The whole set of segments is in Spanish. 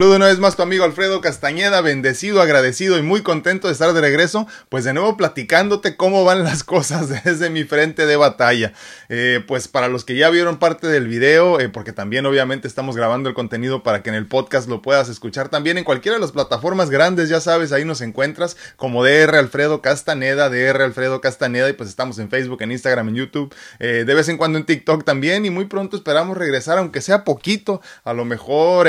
Saludo una vez más tu amigo Alfredo Castañeda, bendecido, agradecido y muy contento de estar de regreso, pues de nuevo platicándote cómo van las cosas desde mi frente de batalla. Eh, pues para los que ya vieron parte del video, eh, porque también obviamente estamos grabando el contenido para que en el podcast lo puedas escuchar también en cualquiera de las plataformas grandes, ya sabes, ahí nos encuentras como DR Alfredo Castaneda, DR Alfredo Castaneda y pues estamos en Facebook, en Instagram, en YouTube, eh, de vez en cuando en TikTok también y muy pronto esperamos regresar, aunque sea poquito, a lo mejor,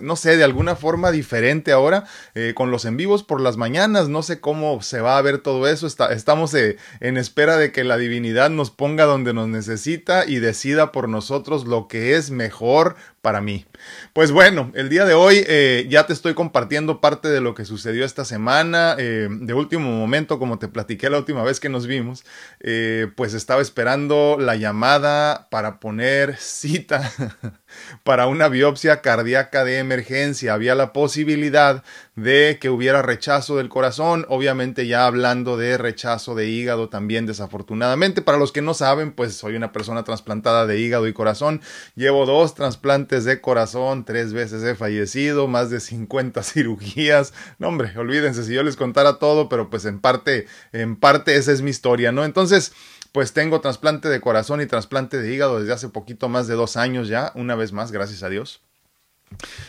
no sé, de alguna forma diferente ahora eh, con los en vivos por las mañanas. No sé cómo se va a ver todo eso. estamos eh, en espera de que la divinidad nos ponga donde nos necesita y decida por nosotros lo que es mejor para mí. Pues bueno, el día de hoy eh, ya te estoy compartiendo parte de lo que sucedió esta semana. Eh, de último momento, como te platiqué la última vez que nos vimos, eh, pues estaba esperando la llamada para poner cita para una biopsia cardíaca de emergencia. Había la posibilidad de que hubiera rechazo del corazón, obviamente ya hablando de rechazo de hígado también desafortunadamente. Para los que no saben, pues soy una persona trasplantada de hígado y corazón. Llevo dos trasplantes de corazón, tres veces he fallecido, más de 50 cirugías. No, hombre, olvídense si yo les contara todo, pero pues en parte, en parte esa es mi historia, ¿no? Entonces, pues tengo trasplante de corazón y trasplante de hígado desde hace poquito más de dos años ya, una vez más, gracias a Dios.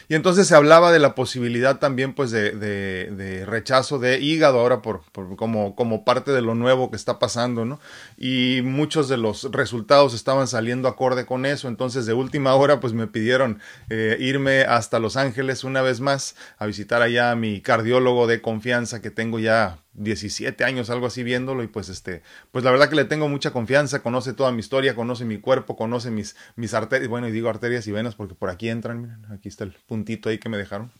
Y entonces se hablaba de la posibilidad también pues de, de, rechazo de hígado ahora por, como, como, parte de lo nuevo que está pasando, ¿no? Y muchos de los resultados estaban saliendo acorde con eso, entonces de última hora pues me pidieron eh, irme hasta Los Ángeles una vez más a visitar allá a mi cardiólogo de confianza que tengo ya 17 años, algo así viéndolo y pues este, pues la verdad que le tengo mucha confianza, conoce toda mi historia, conoce mi cuerpo, conoce mis, mis arterias, bueno, y digo arterias y venas porque por aquí entran, aquí está el puntito ahí que me dejaron.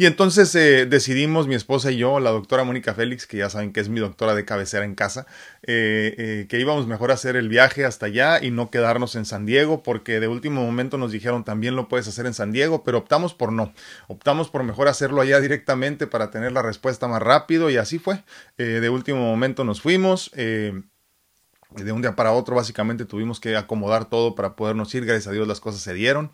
Y entonces eh, decidimos, mi esposa y yo, la doctora Mónica Félix, que ya saben que es mi doctora de cabecera en casa, eh, eh, que íbamos mejor a hacer el viaje hasta allá y no quedarnos en San Diego, porque de último momento nos dijeron también lo puedes hacer en San Diego, pero optamos por no. Optamos por mejor hacerlo allá directamente para tener la respuesta más rápido y así fue. de último momento nos fuimos. de un día para otro básicamente tuvimos que acomodar todo para podernos ir. Gracias a Dios las cosas se dieron.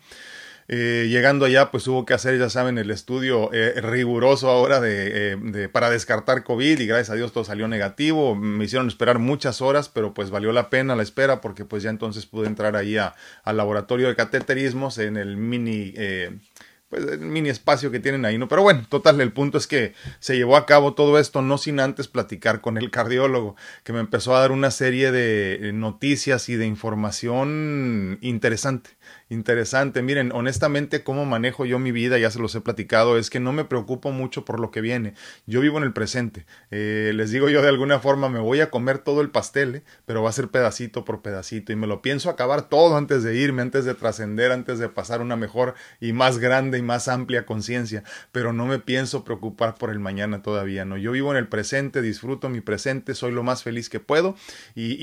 Eh, llegando allá, pues hubo que hacer, ya saben, el estudio eh, riguroso ahora eh, de, para descartar COVID y gracias a Dios todo salió negativo. Me hicieron esperar muchas horas, pero pues valió la pena la espera porque pues ya entonces pude entrar ahí al laboratorio de cateterismos en el mini pues el mini espacio que tienen ahí, ¿no? Pero bueno, total, el punto es que se llevó a cabo todo esto no sin antes platicar con el cardiólogo, que me empezó a dar una serie de noticias y de información interesante interesante. Miren, honestamente, cómo manejo yo mi vida, ya se los he platicado, es que no me preocupo mucho por lo que viene. Yo vivo en el presente. Eh, les digo yo de alguna forma, me voy a comer todo el pastel, eh, pero va a ser pedacito por pedacito y me lo pienso acabar todo antes de irme, antes de trascender, antes de pasar una mejor y más grande más amplia conciencia. Pero no me pienso preocupar por el mañana todavía, ¿no? Yo vivo en el presente, disfruto mi presente, soy lo más feliz que puedo y,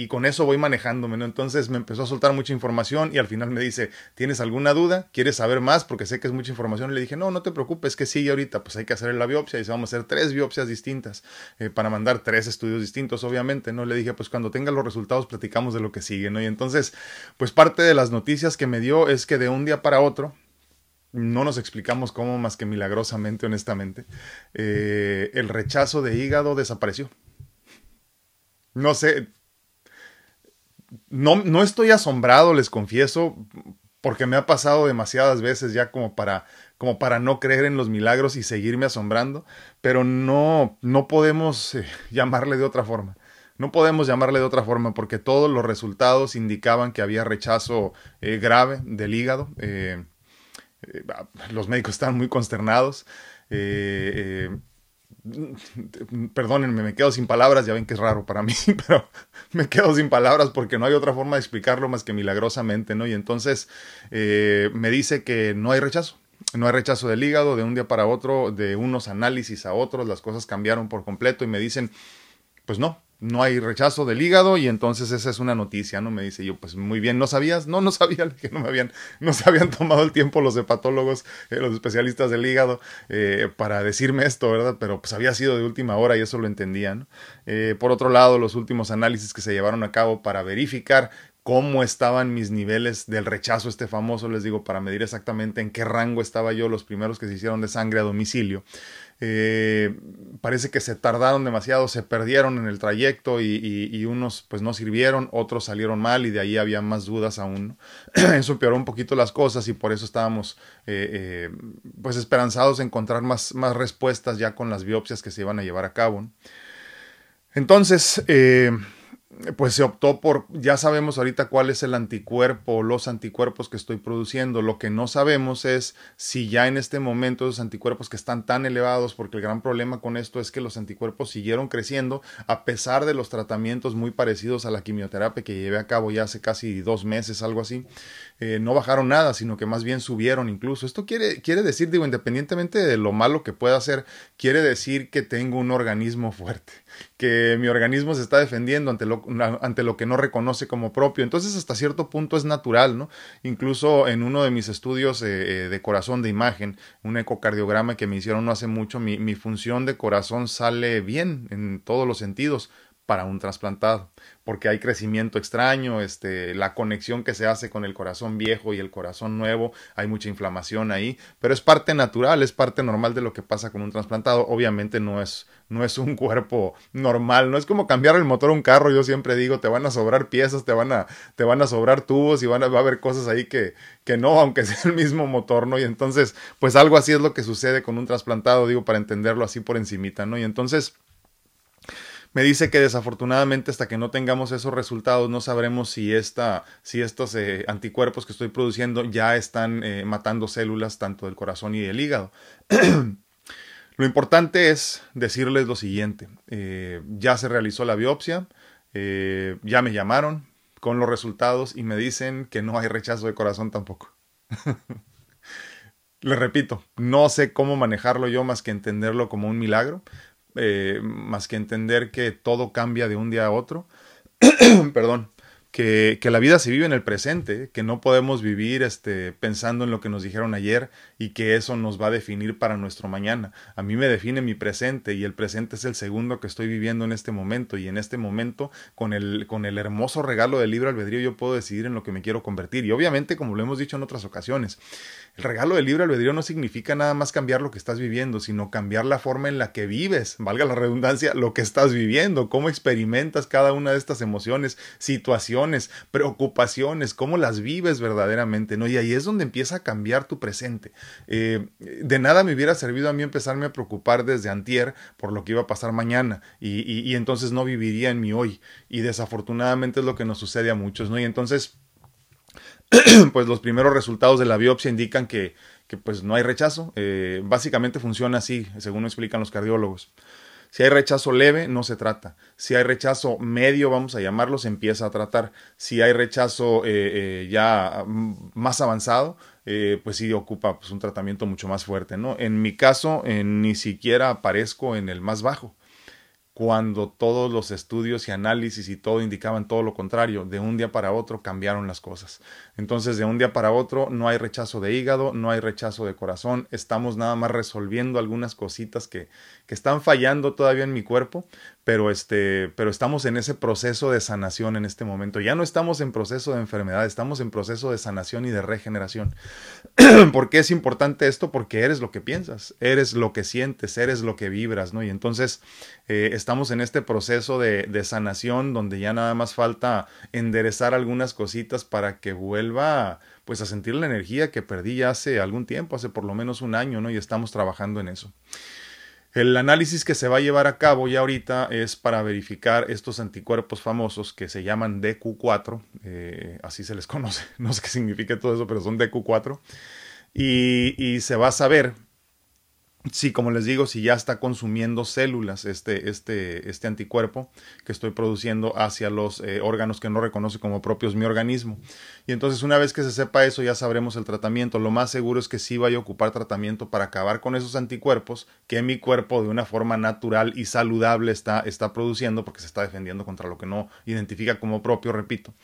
y, con eso voy manejándome, ¿no? Entonces me empezó a soltar mucha información y al final me dice, ¿tienes alguna duda? ¿Quieres saber más? Porque sé que es mucha información. Y le dije, no, no te preocupes, que sigue ahorita, pues hay que hacer la biopsia y se vamos a hacer tres biopsias distintas eh, para mandar tres estudios distintos, obviamente, ¿no? Le dije, pues cuando tenga los resultados platicamos de lo que sigue, ¿no? Y entonces, pues parte de las noticias que me dio es que de un día para otro, no nos explicamos cómo más que milagrosamente, honestamente, eh, el rechazo de hígado desapareció. No sé, no, no estoy asombrado, les confieso, porque me ha pasado demasiadas veces ya como para, como para no creer en los milagros y seguirme asombrando, pero no, no podemos eh, llamarle de otra forma. No podemos llamarle de otra forma porque todos los resultados indicaban que había rechazo eh, grave del hígado. Eh, los médicos estaban muy consternados perdónenme, me quedo sin palabras, ya ven que es raro para mí, pero me quedo sin palabras porque no hay otra forma de explicarlo más que milagrosamente, ¿no? Y entonces eh, me dice que no hay rechazo, no hay rechazo del hígado de un día para otro, de unos análisis a otros, las cosas cambiaron por completo y me dicen, pues no, no hay rechazo del hígado y entonces esa es una noticia, ¿no? Me dice yo, pues muy bien, ¿no sabías? No, no sabía que no me habían, no se habían tomado el tiempo los hepatólogos, eh, los especialistas del hígado, eh, para decirme esto, ¿verdad? Pero pues había sido de última hora y eso lo entendía, ¿no? Eh, por otro lado, los últimos análisis que se llevaron a cabo para verificar cómo estaban mis niveles del rechazo este famoso, les digo, para medir exactamente en qué rango estaba yo los primeros que se hicieron de sangre a domicilio. Eh, parece que se tardaron demasiado, se perdieron en el trayecto y, unos pues no sirvieron, otros salieron mal y de ahí había más dudas aún. eso empeoró un poquito las cosas y por eso estábamos eh, eh, pues esperanzados de encontrar más, más respuestas ya con las biopsias que se iban a llevar a cabo. Entonces, pues se optó por, ya sabemos ahorita cuál es el anticuerpo los anticuerpos que estoy produciendo. Lo que no sabemos es si ya en este momento esos anticuerpos que están tan elevados, porque el gran problema con esto es que los anticuerpos siguieron creciendo a pesar de los tratamientos muy parecidos a la quimioterapia que llevé a cabo ya hace casi dos meses, algo así. Eh, no bajaron nada, sino que más bien subieron incluso. Esto quiere, quiere decir, digo, independientemente de lo malo que pueda hacer, quiere decir que tengo un organismo fuerte, que mi organismo se está defendiendo ante lo, ante lo que no reconoce como propio. Entonces, hasta cierto punto es natural, ¿no? Incluso en uno de mis estudios eh, eh, de corazón de imagen, un ecocardiograma que me hicieron no hace mucho, mi, mi función de corazón sale bien en todos los sentidos para un trasplantado, porque hay crecimiento extraño, este, la conexión que se hace con el corazón viejo y el corazón nuevo, hay mucha inflamación ahí, pero es parte natural, es parte normal de lo que pasa con un trasplantado. Obviamente no es, no es un cuerpo normal, no es como cambiar el motor a un carro, yo siempre digo, te van a sobrar piezas, te van a, te van a sobrar tubos y van a, va a haber cosas ahí que, que no, aunque sea el mismo motor, ¿no? Y entonces, pues algo así es lo que sucede con un trasplantado, digo, para entenderlo así por encimita, ¿no? Y entonces, me dice que desafortunadamente hasta que no tengamos esos resultados no sabremos si, esta, si estos eh, anticuerpos que estoy produciendo ya están eh, matando células tanto del corazón y del hígado. lo importante es decirles lo siguiente, eh, ya se realizó la biopsia, ya me llamaron con los resultados y me dicen que no hay rechazo de corazón tampoco. Les repito, no sé cómo manejarlo yo más que entenderlo como un milagro. Eh, más que entender que todo cambia de un día a otro. Perdón. Que, que, la vida se vive en el presente, que no podemos vivir este, pensando en lo que nos dijeron ayer y que eso nos va a definir para nuestro mañana. A mí me define mi presente y el presente es el segundo que estoy viviendo en este momento y en este momento con el, con el hermoso regalo del libro albedrío yo puedo decidir en lo que me quiero convertir. Y obviamente, como lo hemos dicho en otras ocasiones, el regalo del libre albedrío no significa nada más cambiar lo que estás viviendo, sino cambiar la forma en la que vives, valga la redundancia, lo que estás viviendo, cómo experimentas cada una de estas emociones, situaciones, preocupaciones, cómo las vives verdaderamente, ¿no? Y ahí es donde empieza a cambiar tu presente. Eh, de nada me hubiera servido a mí empezarme a preocupar desde antier por lo que iba a pasar mañana y, entonces no viviría en mi hoy. Y desafortunadamente es lo que nos sucede a muchos, ¿no? Y entonces pues los primeros resultados de la biopsia indican que, pues no hay rechazo. Eh, básicamente funciona así, según explican los cardiólogos. Si hay rechazo leve, no se trata. Si hay rechazo medio, vamos a llamarlo, se empieza a tratar. Si hay rechazo eh, ya más avanzado, pues sí ocupa pues, un tratamiento mucho más fuerte. ¿no? En mi caso, ni siquiera aparezco en el más bajo cuando todos los estudios y análisis y todo indicaban todo lo contrario. De un día para otro cambiaron las cosas. Entonces, de un día para otro no hay rechazo de hígado, no hay rechazo de corazón, estamos nada más resolviendo algunas cositas que, que están fallando todavía en mi cuerpo, pero este, pero estamos en ese proceso de sanación en este momento. Ya no estamos en proceso de enfermedad, estamos en proceso de sanación y de regeneración. ¿Por qué es importante esto? Porque eres lo que piensas, eres lo que sientes, eres lo que vibras, ¿no? Y entonces eh, estamos en este proceso de, de sanación donde ya nada más falta enderezar algunas cositas para que vuelva pues a sentir la energía que perdí ya hace algún tiempo, hace por lo menos un año, ¿no? Y estamos trabajando en eso. El análisis que se va a llevar a cabo ya ahorita es para verificar estos anticuerpos famosos que se llaman DQ4, eh, así se les conoce, no sé qué significa todo eso, pero son DQ4, y, y se va a saber si, como les digo, si ya está consumiendo células este, este, este anticuerpo que estoy produciendo hacia los eh, órganos que no reconoce como propios mi organismo. Y entonces una vez que se sepa eso ya sabremos el tratamiento. Lo más seguro es que sí vaya a ocupar tratamiento para acabar con esos anticuerpos que mi cuerpo de una forma natural y saludable está, está produciendo porque se está defendiendo contra lo que no identifica como propio, repito.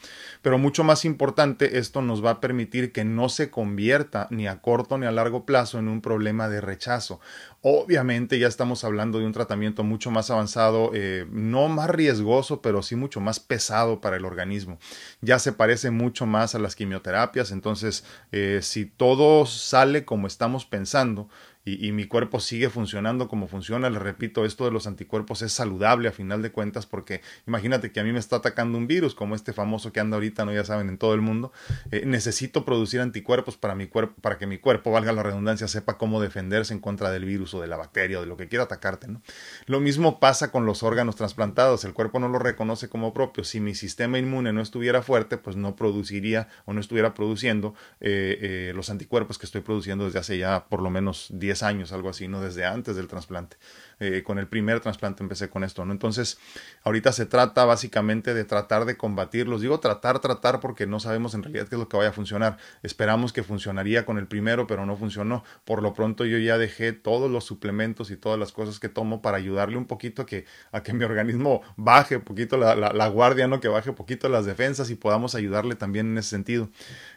Pero mucho más importante, esto nos va a permitir que no se convierta ni a corto ni a largo plazo en un problema de rechazo Obviamente ya estamos hablando de un tratamiento mucho más avanzado, eh, no más riesgoso, pero sí mucho más pesado para el organismo. Ya se parece mucho más a las quimioterapias, entonces eh, si todo sale como estamos pensando, y, mi cuerpo sigue funcionando como funciona. Le repito, esto de los anticuerpos es saludable a final de cuentas porque imagínate que a mí me está atacando un virus como este famoso que anda ahorita, no ya saben, en todo el mundo. Eh, necesito producir anticuerpos para mi cuerpo, para que mi cuerpo, valga la redundancia, sepa cómo defenderse en contra del virus o de la bacteria o de lo que quiera atacarte. ¿no? Lo mismo pasa con los órganos trasplantados. El cuerpo no lo reconoce como propio. Si mi sistema inmune no estuviera fuerte, pues no produciría o no estuviera produciendo eh, eh, los anticuerpos que estoy produciendo desde hace ya por lo menos 10 años, algo así, ¿no? Desde antes del trasplante. Eh, con el primer trasplante empecé con esto, ¿no? Entonces, ahorita se trata básicamente de tratar de combatirlos. Digo tratar, tratar, porque no sabemos en realidad qué es lo que vaya a funcionar. Esperamos que funcionaría con el primero, pero no funcionó. Por lo pronto yo ya dejé todos los suplementos y todas las cosas que tomo para ayudarle un poquito a que, a que mi organismo baje un poquito la, la, guardia, ¿no? Que baje un poquito las defensas y podamos ayudarle también en ese sentido.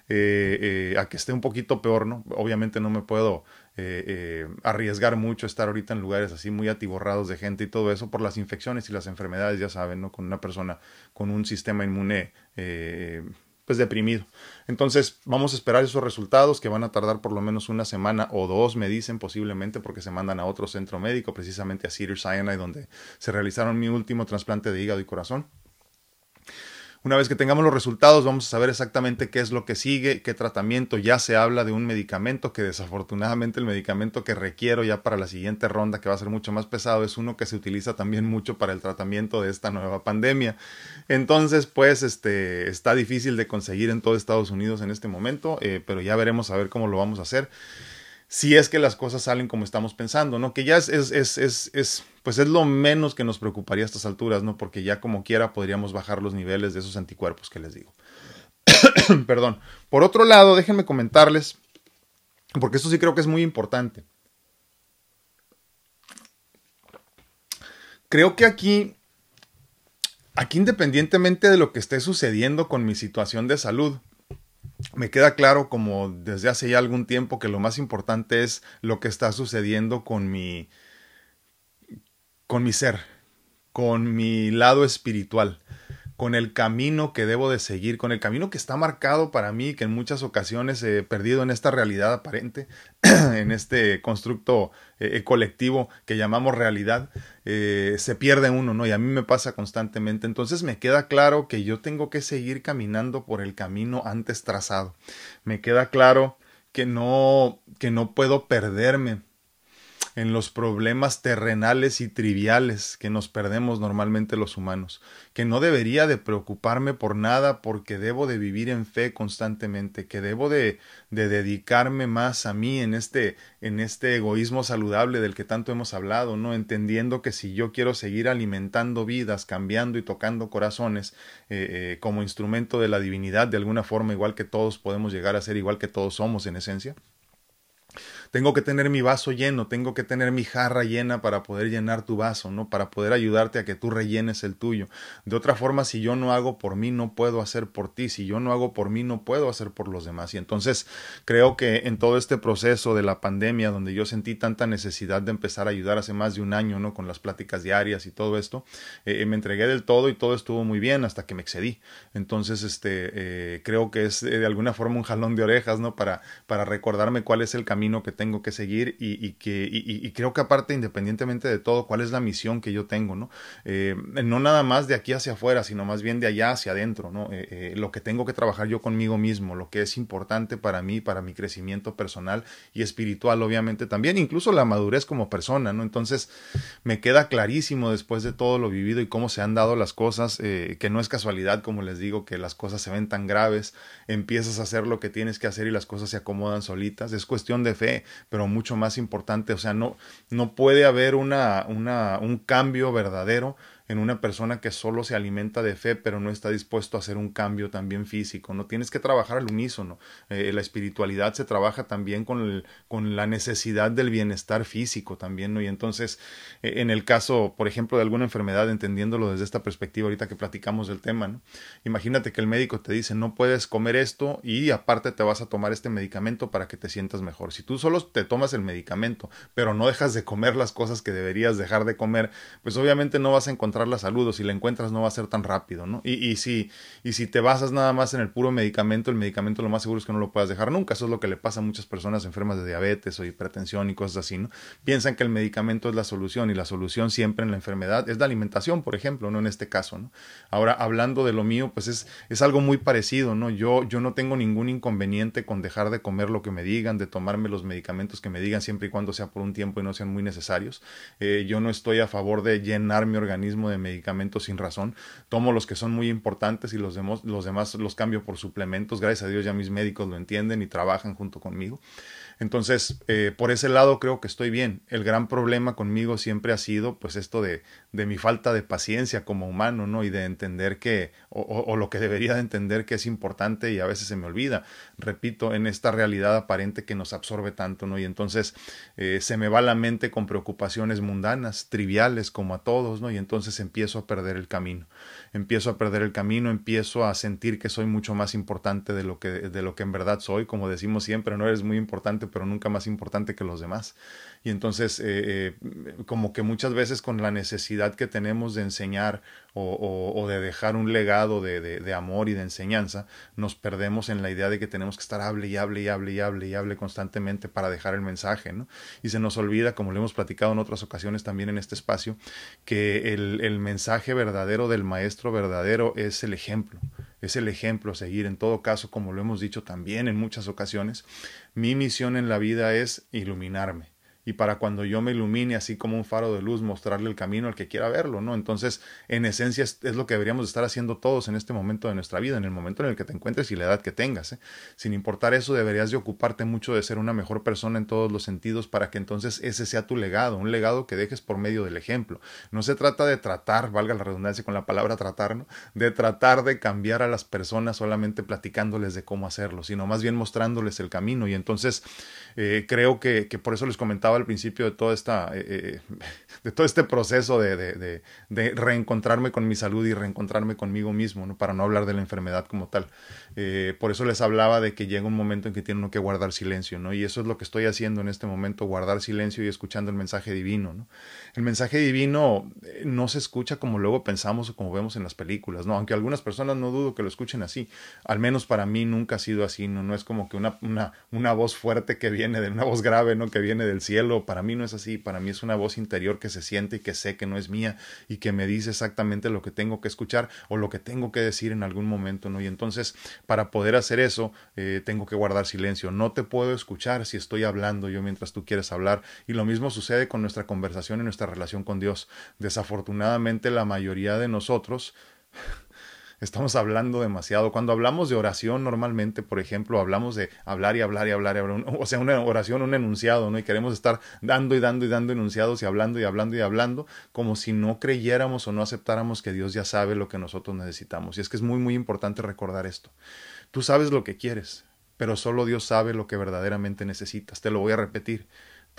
Eh, eh, a que esté un poquito peor, ¿no? Obviamente no me puedo arriesgar mucho estar ahorita en lugares así atiborrados de gente y todo eso por las infecciones y las enfermedades, ya saben, ¿no? Con una persona con un sistema inmune eh, pues deprimido. Entonces vamos a esperar esos resultados que van a tardar por lo menos una semana o dos, me dicen posiblemente, porque se mandan a otro centro médico, precisamente a Cedar Sinai, donde se realizaron mi último trasplante de hígado y corazón. Una vez que tengamos los resultados, vamos a saber exactamente qué es lo que sigue, qué tratamiento. Ya se habla de un medicamento que desafortunadamente el medicamento que requiero ya para la siguiente ronda, que va a ser mucho más pesado, es uno que se utiliza también mucho para el tratamiento de esta nueva pandemia. Entonces, pues, este, está difícil de conseguir en todo Estados Unidos en este momento, eh, pero ya veremos a ver cómo lo vamos a hacer si es que las cosas salen como estamos pensando, ¿no? Que ya es, es, es, es, pues es lo menos que nos preocuparía a estas alturas, ¿no? Porque ya como quiera podríamos bajar los niveles de esos anticuerpos que les digo. Perdón. Por otro lado, déjenme comentarles, porque esto sí creo que es muy importante. Creo que aquí, aquí independientemente de lo que esté sucediendo con mi situación de salud, me queda claro como desde hace ya algún tiempo que lo más importante es lo que está sucediendo con mi con mi ser, con mi lado espiritual con el camino que debo de seguir, con el camino que está marcado para mí, que en muchas ocasiones he perdido en esta realidad aparente, en este constructo eh, colectivo que llamamos realidad, eh, se pierde uno, ¿no? Y a mí me pasa constantemente. Entonces me queda claro que yo tengo que seguir caminando por el camino antes trazado. Me queda claro que no, que no puedo perderme en los problemas terrenales y triviales que nos perdemos normalmente los humanos, que no debería de preocuparme por nada porque debo de vivir en fe constantemente, que debo de, de dedicarme más a mí en este, en este egoísmo saludable del que tanto hemos hablado, ¿no? Entendiendo que si yo quiero seguir alimentando vidas, cambiando y tocando corazones eh, eh, como instrumento de la divinidad de alguna forma, igual que todos podemos llegar a ser, igual que todos somos en esencia, tengo que tener mi vaso lleno, tengo que tener mi jarra llena para poder llenar tu vaso, ¿no? Para poder ayudarte a que tú rellenes el tuyo. De otra forma, si yo no hago por mí, no puedo hacer por ti. Si yo no hago por mí, no puedo hacer por los demás. Y entonces creo que en todo este proceso de la pandemia, donde yo sentí tanta necesidad de empezar a ayudar hace más de un año, ¿no? Con las pláticas diarias y todo esto, eh, me entregué del todo y todo estuvo muy bien hasta que me excedí. Entonces, este, eh, creo que es eh, de alguna forma un jalón de orejas, ¿no? Para, para recordarme cuál es el camino que tengo que seguir y, que y, creo que aparte independientemente de todo cuál es la misión que yo tengo no eh, no nada más de aquí hacia afuera sino más bien de allá hacia adentro no eh, eh, lo que tengo que trabajar yo conmigo mismo lo que es importante para mí para mi crecimiento personal y espiritual obviamente también incluso la madurez como persona no entonces me queda clarísimo después de todo lo vivido y cómo se han dado las cosas que no es casualidad como les digo que las cosas se ven tan graves empiezas a hacer lo que tienes que hacer y las cosas se acomodan solitas es cuestión de fe pero mucho más importante, o sea, no, no puede haber una, una, un cambio verdadero en una persona que solo se alimenta de fe, pero no está dispuesto a hacer un cambio también físico, ¿no? Tienes que trabajar al unísono. Eh, la espiritualidad se trabaja también con, con la necesidad del bienestar físico también, ¿no? Y entonces, eh, en el caso, por ejemplo, de alguna enfermedad, entendiéndolo desde esta perspectiva ahorita que platicamos del tema, ¿no? Imagínate que el médico te dice, no puedes comer esto y aparte te vas a tomar este medicamento para que te sientas mejor. Si tú solo te tomas el medicamento, pero no dejas de comer las cosas que deberías dejar de comer, pues obviamente no vas a encontrar la salud o si la encuentras no va a ser tan rápido, ¿no? Y, y, si, y si te basas nada más en el puro medicamento, el medicamento lo más seguro es que no lo puedas dejar nunca. Eso es lo que le pasa a muchas personas enfermas de diabetes o hipertensión y cosas así, ¿no? Piensan que el medicamento es la solución y la solución siempre en la enfermedad es la alimentación, por ejemplo, ¿no? En este caso, ¿no? Ahora, hablando de lo mío, pues es, es algo muy parecido, ¿no? Yo, yo no tengo ningún inconveniente con dejar de comer lo que me digan, de tomarme los medicamentos que me digan siempre y cuando sea por un tiempo y no sean muy necesarios. Eh, yo no estoy a favor de llenar mi organismo de medicamentos sin razón. Tomo los que son muy importantes y los, los demás los cambio por suplementos. Gracias a Dios ya mis médicos lo entienden y trabajan junto conmigo. Entonces, eh, por ese lado creo que estoy bien. El gran problema conmigo siempre ha sido pues esto de, de mi falta de paciencia como humano, ¿no? Y de entender que, o, o, lo que debería de entender que es importante y a veces se me olvida. Repito, en esta realidad aparente que nos absorbe tanto, ¿no? Y entonces eh, se me va la mente con preocupaciones mundanas, triviales como a todos, ¿no? Y entonces empiezo a perder el camino. Empiezo a perder el camino, empiezo a sentir que soy mucho más importante de lo que, de lo que en verdad soy. Como decimos siempre, no eres muy importante pero nunca más importante que los demás. Y entonces, eh, eh, como que muchas veces con la necesidad que tenemos de enseñar o, de dejar un legado de, amor y de enseñanza, nos perdemos en la idea de que tenemos que estar hable y hable y hable y hable y hable constantemente para dejar el mensaje, ¿no? Y se nos olvida, como lo hemos platicado en otras ocasiones también en este espacio, que el, el mensaje verdadero del maestro verdadero es el ejemplo es el ejemplo a seguir. En todo caso, como lo hemos dicho también en muchas ocasiones, mi misión en la vida es iluminarme y para cuando yo me ilumine así como un faro de luz mostrarle el camino al que quiera verlo, ¿no? Entonces, en esencia es, lo que deberíamos estar haciendo todos en este momento de nuestra vida, en el momento en el que te encuentres y la edad que tengas, ¿eh? Sin importar eso, deberías de ocuparte mucho de ser una mejor persona en todos los sentidos para que entonces ese sea tu legado, un legado que dejes por medio del ejemplo. No se trata de tratar, valga la redundancia con la palabra tratar, ¿no? De tratar de cambiar a las personas solamente platicándoles de cómo hacerlo, sino más bien mostrándoles el camino y entonces eh, creo que, que por eso les comentaba al principio de toda esta eh, eh, de todo este proceso de, de, reencontrarme con mi salud y reencontrarme conmigo mismo, ¿no? para no hablar de la enfermedad como tal. Eh, por eso les hablaba de que llega un momento en que tiene uno que guardar silencio, ¿no? Y eso es lo que estoy haciendo en este momento, guardar silencio y escuchando el mensaje divino, ¿no? El mensaje divino eh, no se escucha como luego pensamos o como vemos en las películas, ¿no? Aunque algunas personas no dudo que lo escuchen así. Al menos para mí nunca ha sido así, ¿no? No es como que una, una, una voz fuerte que viene de una voz grave, ¿no? Que viene del cielo. Para mí no es así. Para mí es una voz interior que se siente y que sé que no es mía y que me dice exactamente lo que tengo que escuchar o lo que tengo que decir en algún momento, ¿no? Y entonces, para poder hacer eso, eh, tengo que guardar silencio. No te puedo escuchar si estoy hablando yo mientras tú quieres hablar. Y lo mismo sucede con nuestra conversación y nuestra relación con Dios. Desafortunadamente, la mayoría de nosotros estamos hablando demasiado. Cuando hablamos de oración, normalmente, por ejemplo, hablamos de hablar y hablar y hablar, y hablar o sea, una oración, un enunciado, ¿no? Y queremos estar dando y dando y dando enunciados y hablando y hablando y hablando, como si no creyéramos o no aceptáramos que Dios ya sabe lo que nosotros necesitamos. Y es que es muy, muy importante recordar esto. Tú sabes lo que quieres, pero solo Dios sabe lo que verdaderamente necesitas. Te lo voy a repetir.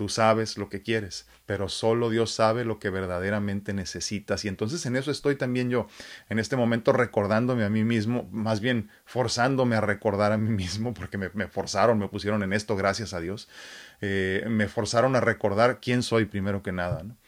Tú sabes lo que quieres, pero solo Dios sabe lo que verdaderamente necesitas. Y entonces en eso estoy también yo, en este momento recordándome a mí mismo, más bien forzándome a recordar a mí mismo, porque me, me forzaron, me pusieron en esto, gracias a Dios, eh, me forzaron a recordar quién soy primero que nada. ¿no?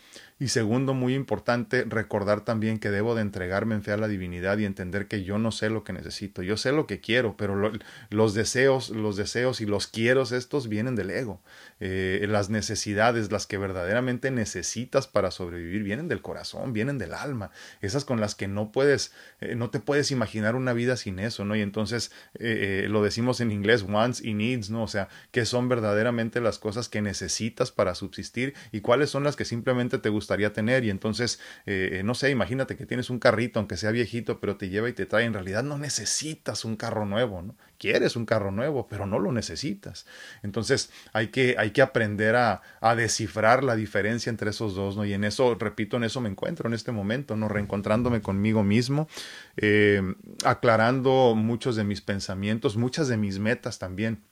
Y segundo, muy importante, recordar también que debo de entregarme en fe a la divinidad y entender que yo no sé lo que necesito, yo sé lo que quiero, pero lo, los deseos, los deseos y los quieros estos vienen del ego. Eh, las necesidades, las que verdaderamente necesitas para sobrevivir, vienen del corazón, vienen del alma, esas con las que no puedes, eh, no te puedes imaginar una vida sin eso, ¿no? Y entonces eh, lo decimos en inglés, wants y needs, ¿no? O sea, qué son verdaderamente las cosas que necesitas para subsistir y cuáles son las que simplemente te gustan tener y entonces, eh, no sé, imagínate que tienes un carrito, aunque sea viejito, pero te lleva y te trae, en realidad no necesitas un carro nuevo, ¿no? Quieres un carro nuevo, pero no lo necesitas. Entonces hay que, hay que aprender a, a descifrar la diferencia entre esos dos, ¿no? Y en eso, repito, en eso me encuentro en este momento, ¿no? Reencontrándome conmigo mismo, eh, aclarando muchos de mis pensamientos, muchas de mis metas también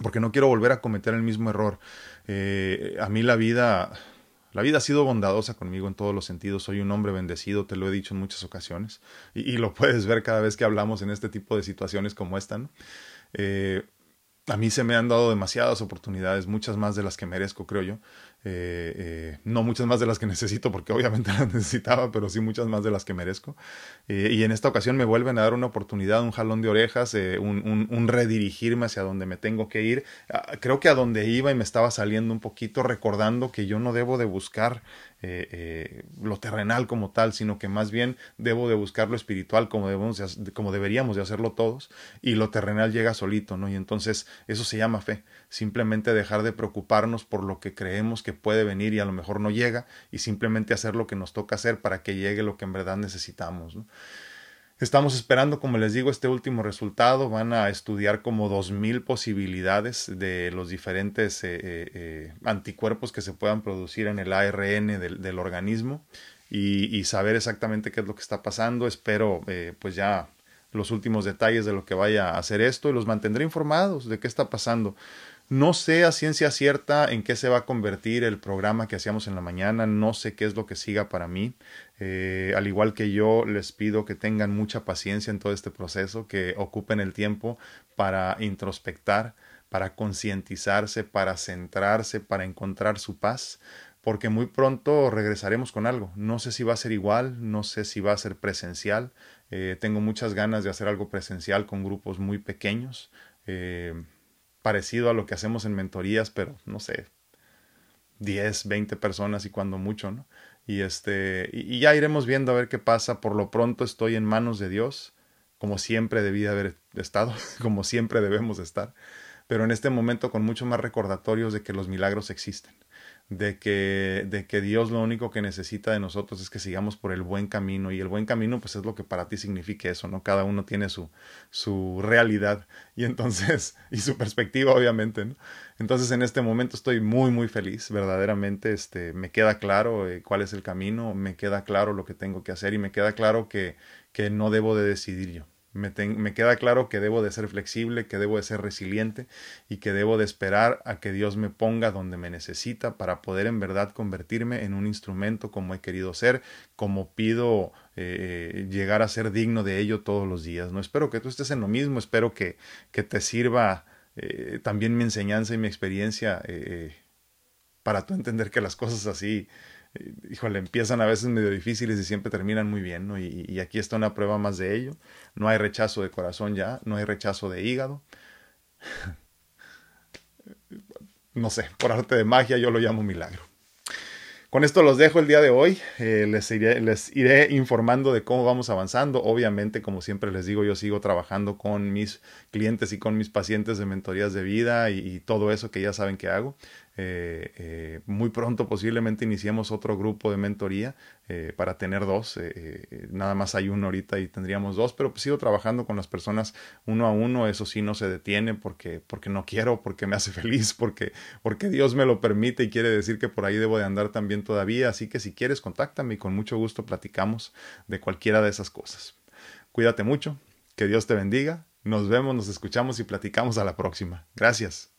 porque no quiero volver a cometer el mismo error. Eh, a mí la vida, la vida ha sido bondadosa conmigo en todos los sentidos. Soy un hombre bendecido, te lo he dicho en muchas ocasiones, y, lo puedes ver cada vez que hablamos en este tipo de situaciones como esta. Eh, a mí se me han dado demasiadas oportunidades, muchas más de las que merezco, creo yo. Eh, eh, no muchas más de las que necesito, porque obviamente las necesitaba, pero sí muchas más de las que merezco. Eh, y en esta ocasión me vuelven a dar una oportunidad, un jalón de orejas, un, un, un, redirigirme hacia donde me tengo que ir. Ah, creo que a donde iba y me estaba saliendo un poquito, recordando que yo no debo de buscar eh, eh, lo terrenal como tal, sino que más bien debo de buscar lo espiritual como, debemos como deberíamos de hacerlo todos, y lo terrenal llega solito, ¿no? Y entonces eso se llama fe, simplemente dejar de preocuparnos por lo que creemos que puede venir y a lo mejor no llega, y simplemente hacer lo que nos toca hacer para que llegue lo que en verdad necesitamos, ¿no? Estamos esperando, como les digo, este último resultado. Van a estudiar como dos mil posibilidades de los diferentes eh, eh, eh, anticuerpos que se puedan producir en el ARN del, organismo y, y, saber exactamente qué es lo que está pasando. Espero, pues ya los últimos detalles de lo que vaya a hacer esto y los mantendré informados de qué está pasando. No sé a ciencia cierta en qué se va a convertir el programa que hacíamos en la mañana, no sé qué es lo que siga para mí. Eh, al igual que yo, les pido que tengan mucha paciencia en todo este proceso, que ocupen el tiempo para introspectar, para concientizarse, para centrarse, para encontrar su paz, porque muy pronto regresaremos con algo. No sé si va a ser igual, no sé si va a ser presencial. Eh, tengo muchas ganas de hacer algo presencial con grupos muy pequeños. Eh, parecido a lo que hacemos en mentorías, pero no sé, 10, 20 personas y cuando mucho, ¿no? Y este, y, ya iremos viendo a ver qué pasa. Por lo pronto estoy en manos de Dios, como siempre debí haber estado, como siempre debemos estar, pero en este momento con mucho más recordatorios de que los milagros existen de que, de que Dios lo único que necesita de nosotros es que sigamos por el buen camino y el buen camino pues es lo que para ti signifique eso, ¿no? Cada uno tiene su, su realidad y entonces, y su perspectiva obviamente, ¿no? Entonces en este momento estoy muy muy feliz, verdaderamente, este, me queda claro eh, cuál es el camino, me queda claro lo que tengo que hacer y me queda claro que, que no debo de decidir yo. Me, queda claro que debo de ser flexible, que debo de ser resiliente y que debo de esperar a que Dios me ponga donde me necesita para poder en verdad convertirme en un instrumento como he querido ser, como pido eh, llegar a ser digno de ello todos los días. No espero que tú estés en lo mismo, espero que, que te sirva eh, también mi enseñanza y mi experiencia eh, para tú entender que las cosas así híjole, empiezan a veces medio difíciles y siempre terminan muy bien, ¿no? Y, aquí está una prueba más de ello. No hay rechazo de corazón ya, no hay rechazo de hígado. no sé, por arte de magia yo lo llamo milagro. Con esto los dejo el día de hoy. Eh, les, iré, informando de cómo vamos avanzando. Obviamente, como siempre les digo, yo sigo trabajando con mis clientes y con mis pacientes de mentorías de vida y todo eso que ya saben que hago. Eh, eh, muy pronto posiblemente iniciemos otro grupo de mentoría eh, para tener dos. nada más hay uno ahorita y tendríamos dos, pero pues sigo trabajando con las personas uno a uno. Eso sí no se detiene porque, porque no quiero, porque me hace feliz, porque, porque Dios me lo permite y quiere decir que por ahí debo de andar también todavía. Así que si quieres, contáctame y con mucho gusto platicamos de cualquiera de esas cosas. Cuídate mucho, que Dios te bendiga. Nos vemos, nos escuchamos y platicamos a la próxima. Gracias.